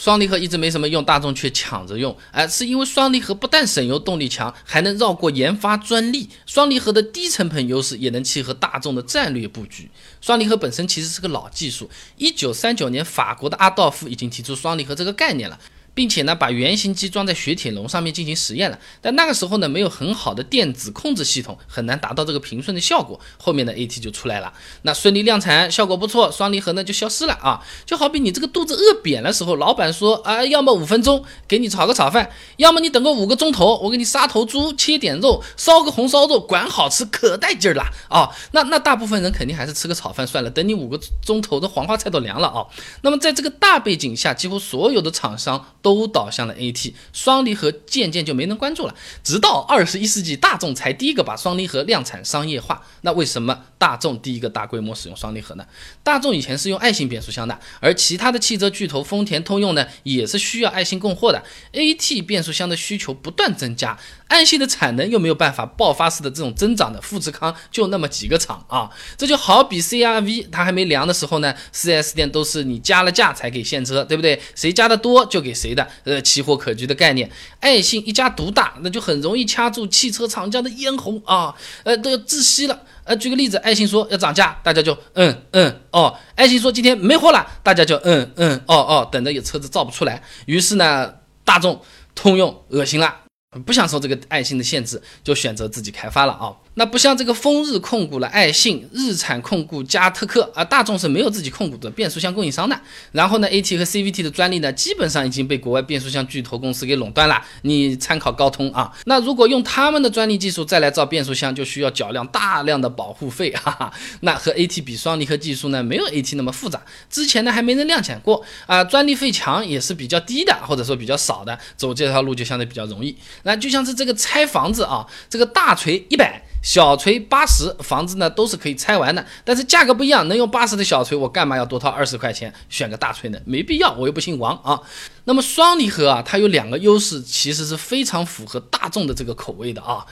双离合一直没什么用，大众却抢着用，哎，是因为双离合不但省油、动力强，还能绕过研发专利。双离合的低成本优势也能契合大众的战略布局。双离合本身其实是个老技术，一九三九年法国的阿道夫已经提出双离合这个概念了。并且呢，把原型机装在雪铁龙上面进行实验了，但那个时候呢，没有很好的电子控制系统，很难达到这个平顺的效果。后面的 AT 就出来了，那顺利量产，效果不错，双离合呢就消失了啊。就好比你这个肚子饿扁的时候，老板说啊，要么五分钟给你炒个炒饭，要么你等个五个钟头，我给你杀头猪，切点肉，烧个红烧肉，管好吃，可带劲了啊。那那大部分人肯定还是吃个炒饭算了，等你五个钟头的黄花菜都凉了啊。那么在这个大背景下，几乎所有的厂商。都都导向了 AT，双离合渐渐就没人关注了。直到二十一世纪，大众才第一个把双离合量产商业化。那为什么大众第一个大规模使用双离合呢？大众以前是用爱信变速箱的，而其他的汽车巨头丰田、通用呢，也是需要爱信供货的。AT 变速箱的需求不断增加。安信的产能又没有办法爆发式的这种增长的，富士康就那么几个厂啊，这就好比 CRV 它还没凉的时候呢，4S 店都是你加了价才给现车，对不对？谁加的多就给谁的，呃，奇货可居的概念。爱信一家独大，那就很容易掐住汽车厂家的咽喉啊，呃，都要窒息了。呃，举个例子，爱信说要涨价，大家就嗯嗯哦；爱信说今天没货了，大家就嗯嗯哦哦，等着有车子造不出来。于是呢，大众、通用恶心了。不想受这个爱信的限制，就选择自己开发了啊。那不像这个风日控股了，爱信、日产控股、加特克啊，大众是没有自己控股的变速箱供应商的。然后呢，AT 和 CVT 的专利呢，基本上已经被国外变速箱巨头公司给垄断了。你参考高通啊，那如果用他们的专利技术再来造变速箱，就需要缴量大量的保护费，哈哈。那和 AT 比，双离合技术呢，没有 AT 那么复杂。之前呢，还没人量产过啊，专利费强也是比较低的，或者说比较少的，走这条路就相对比较容易。那就像是这个拆房子啊，这个大锤一百。小锤八十，房子呢都是可以拆完的，但是价格不一样。能用八十的小锤，我干嘛要多掏二十块钱选个大锤呢？没必要，我又不姓王啊。那么双离合啊，它有两个优势，其实是非常符合大众的这个口味的啊。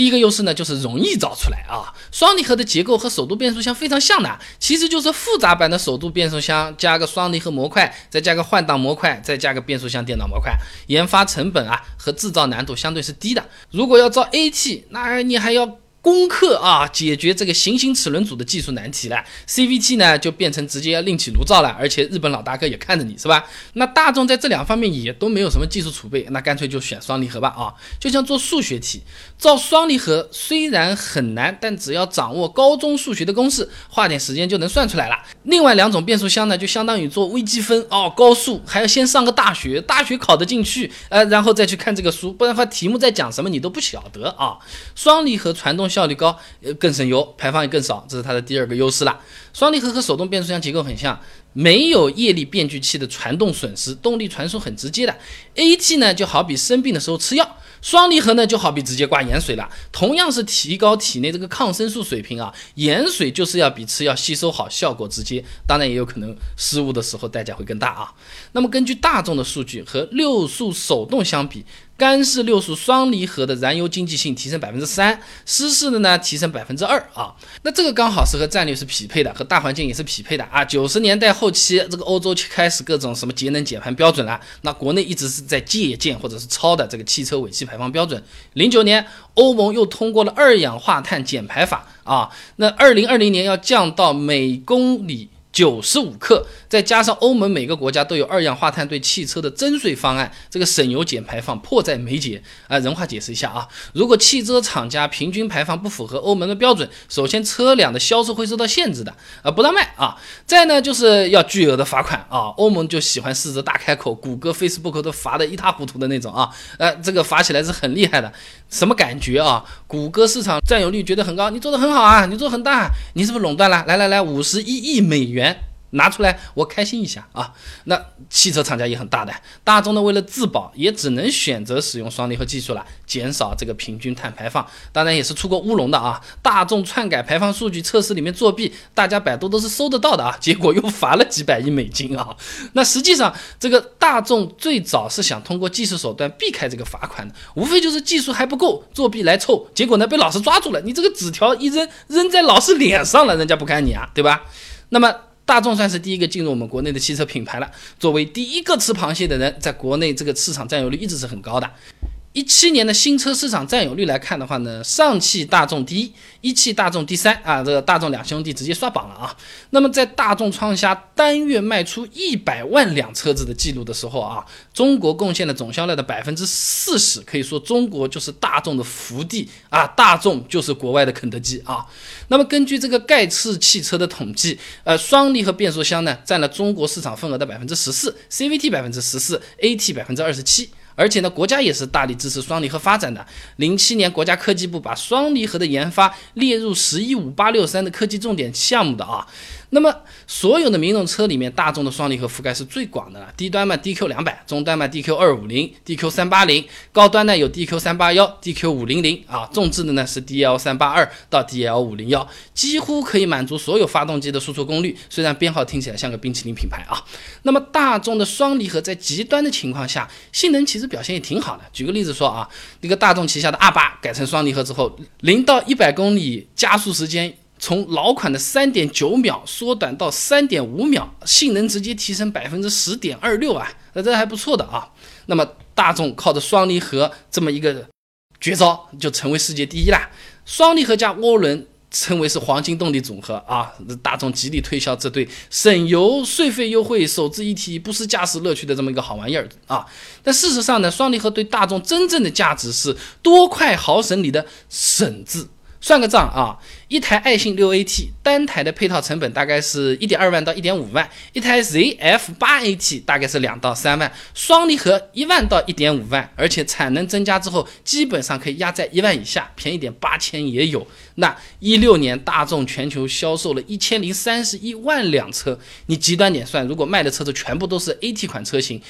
第一个优势呢，就是容易造出来啊。双离合的结构和手动变速箱非常像的，其实就是复杂版的手动变速箱加个双离合模块，再加个换挡模块，再加个变速箱电脑模块。研发成本啊和制造难度相对是低的。如果要造 AT，那你还要。攻克啊，解决这个行星齿轮组的技术难题了。CVT 呢，就变成直接另起炉灶了，而且日本老大哥也看着你是吧？那大众在这两方面也都没有什么技术储备，那干脆就选双离合吧啊！就像做数学题，造双离合虽然很难，但只要掌握高中数学的公式，花点时间就能算出来了。另外两种变速箱呢，就相当于做微积分哦，高数还要先上个大学，大学考得进去，呃，然后再去看这个书，不然的话题目在讲什么你都不晓得啊。双离合传动。效率高，呃，更省油，排放也更少，这是它的第二个优势了。双离合和手动变速箱结构很像，没有液力变矩器的传动损失，动力传输很直接的。AT 呢，就好比生病的时候吃药。双离合呢，就好比直接挂盐水了，同样是提高体内这个抗生素水平啊，盐水就是要比吃药吸收好，效果直接，当然也有可能失误的时候代价会更大啊。那么根据大众的数据和六速手动相比，干式六速双离合的燃油经济性提升百分之三，湿式的呢提升百分之二啊。那这个刚好是和战略是匹配的，和大环境也是匹配的啊。九十年代后期，这个欧洲开始各种什么节能减排标准了，那国内一直是在借鉴或者是抄的这个汽车尾气。排放标准，零九年欧盟又通过了二氧化碳减排法啊，那二零二零年要降到每公里。九十五克，再加上欧盟每个国家都有二氧化碳对汽车的征税方案，这个省油减排放迫在眉睫啊！人话解释一下啊，如果汽车厂家平均排放不符合欧盟的标准，首先车辆的销售会受到限制的啊，不让卖啊。再呢，就是要巨额的罚款啊，欧盟就喜欢狮子大开口，谷歌、Facebook 都罚的一塌糊涂的那种啊，呃，这个罚起来是很厉害的，什么感觉啊？谷歌市场占有率觉得很高，你做的很好啊，你做很大，你是不是垄断了？来来来，五十一亿美元。拿出来，我开心一下啊！那汽车厂家也很大的，大众呢为了自保，也只能选择使用双离合技术了，减少这个平均碳排放。当然也是出过乌龙的啊！大众篡改排放数据测试里面作弊，大家百度都是搜得到的啊！结果又罚了几百亿美金啊！那实际上这个大众最早是想通过技术手段避开这个罚款的，无非就是技术还不够，作弊来凑。结果呢被老师抓住了，你这个纸条一扔扔在老师脸上了，人家不看你啊，对吧？那么。大众算是第一个进入我们国内的汽车品牌了。作为第一个吃螃蟹的人，在国内这个市场占有率一直是很高的。一七年的新车市场占有率来看的话呢，上汽大众第一，一汽大众第三啊，这个大众两兄弟直接刷榜了啊。那么在大众创下单月卖出一百万辆车子的记录的时候啊，中国贡献了总销量的百分之四十，可以说中国就是大众的福地啊，大众就是国外的肯德基啊。那么根据这个盖茨汽车的统计，呃，双离合变速箱呢占了中国市场份额的百分之十四，CVT 百分之十四，AT 百分之二十七。而且呢，国家也是大力支持双离合发展的。零七年，国家科技部把双离合的研发列入“十一五”八六三的科技重点项目的啊。那么，所有的民用车里面，大众的双离合覆盖是最广的了。低端嘛，DQ 两百；中端嘛，DQ 二五零、DQ 三八零；高端呢有 DQ 三八幺、DQ 五零零啊。重置的呢是 DL 三八二到 DL 五零幺，几乎可以满足所有发动机的输出功率。虽然编号听起来像个冰淇淋品牌啊。那么，大众的双离合在极端的情况下，性能其实表现也挺好的。举个例子说啊，那个大众旗下的 R 八改成双离合之后，零到一百公里加速时间。从老款的三点九秒缩短到三点五秒，性能直接提升百分之十点二六啊，那这还不错的啊。那么大众靠着双离合这么一个绝招，就成为世界第一啦。双离合加涡轮称为是黄金动力组合啊，大众极力推销这对省油、税费优惠、手自一体、不失驾驶乐趣的这么一个好玩意儿啊。但事实上呢，双离合对大众真正的价值是多快好省里的省字。算个账啊，一台爱信六 AT 单台的配套成本大概是一点二万到一点五万，一台 ZF 八 AT 大概是两到三万，双离合一万到一点五万，而且产能增加之后基本上可以压在一万以下，便宜点八千也有。那一六年大众全球销售了一千零三十一万辆车，你极端点算，如果卖的车子全部都是 AT 款车型，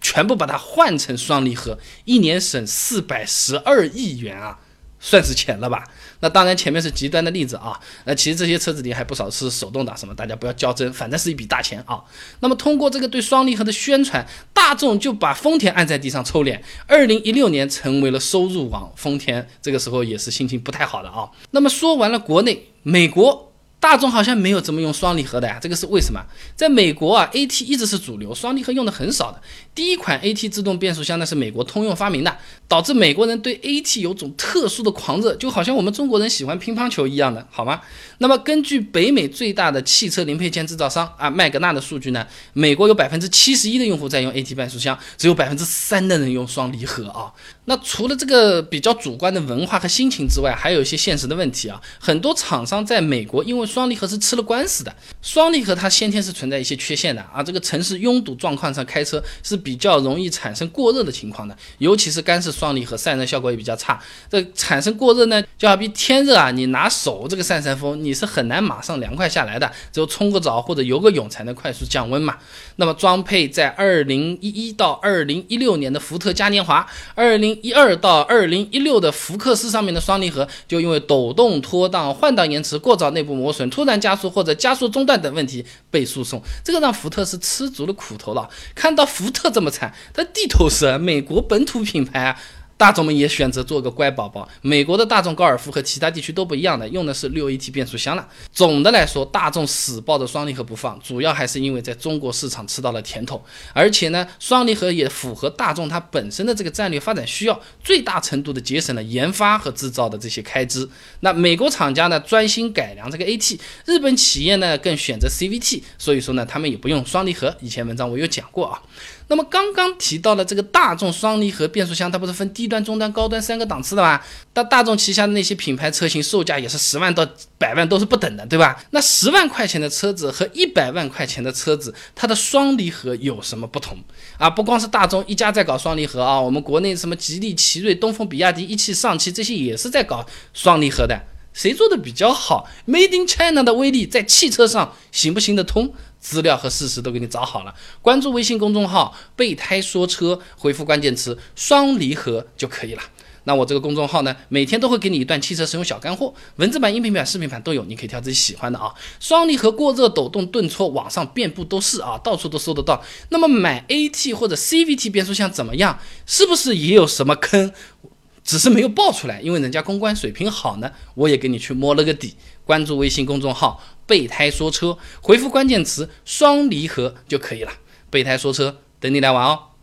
全部把它换成双离合，一年省四百十二亿元啊！算是钱了吧？那当然，前面是极端的例子啊。那其实这些车子里还不少是手动挡，什么大家不要较真，反正是一笔大钱啊。那么通过这个对双离合的宣传，大众就把丰田按在地上抽脸。二零一六年成为了收入王，丰田这个时候也是心情不太好的啊。那么说完了国内，美国。大众好像没有怎么用双离合的呀，这个是为什么？在美国啊，AT 一直是主流，双离合用的很少的。第一款 AT 自动变速箱呢是美国通用发明的，导致美国人对 AT 有种特殊的狂热，就好像我们中国人喜欢乒乓球一样的，好吗？那么根据北美最大的汽车零配件制造商啊麦格纳的数据呢，美国有百分之七十一的用户在用 AT 变速箱，只有百分之三的人用双离合啊。那除了这个比较主观的文化和心情之外，还有一些现实的问题啊。很多厂商在美国因为双离合是吃了官司的，双离合它先天是存在一些缺陷的啊。这个城市拥堵状况上开车是比较容易产生过热的情况的，尤其是干式双离合散热效果也比较差。这产生过热呢，就好比天热啊，你拿手这个扇扇风，你是很难马上凉快下来的，只有冲个澡或者游个泳才能快速降温嘛。那么装配在二零一一到二零一六年的福特嘉年华，二零一二到二零一六的福克斯上面的双离合，就因为抖动、脱档、换挡延迟、过早内部磨损、突然加速或者加速中断等问题被诉讼，这个让福特是吃足了苦头了。看到福特这么惨，他地头蛇，美国本土品牌啊。大众们也选择做个乖宝宝。美国的大众高尔夫和其他地区都不一样的，用的是六 AT 变速箱了。总的来说，大众死抱着双离合不放，主要还是因为在中国市场吃到了甜头，而且呢，双离合也符合大众它本身的这个战略发展需要，最大程度的节省了研发和制造的这些开支。那美国厂家呢专心改良这个 AT，日本企业呢更选择 CVT，所以说呢，他们也不用双离合。以前文章我有讲过啊。那么刚刚提到了这个大众双离合变速箱，它不是分低端、中端、高端三个档次的吗？那大众旗下的那些品牌车型售价也是十万到百万都是不等的，对吧？那十万块钱的车子和一百万块钱的车子，它的双离合有什么不同啊？不光是大众一家在搞双离合啊，我们国内什么吉利、奇瑞、东风、比亚迪、一汽、上汽这些也是在搞双离合的，谁做的比较好？Made in China 的威力在汽车上行不行得通？资料和事实都给你找好了，关注微信公众号“备胎说车”，回复关键词“双离合”就可以了。那我这个公众号呢，每天都会给你一段汽车使用小干货，文字版、音频版、视频版都有，你可以挑自己喜欢的啊。双离合过热、抖动、顿挫，网上遍布都是啊，到处都搜得到。那么买 AT 或者 CVT 变速箱怎么样？是不是也有什么坑？只是没有爆出来，因为人家公关水平好呢，我也给你去摸了个底。关注微信公众号“备胎说车”，回复关键词“双离合”就可以了。备胎说车，等你来玩哦。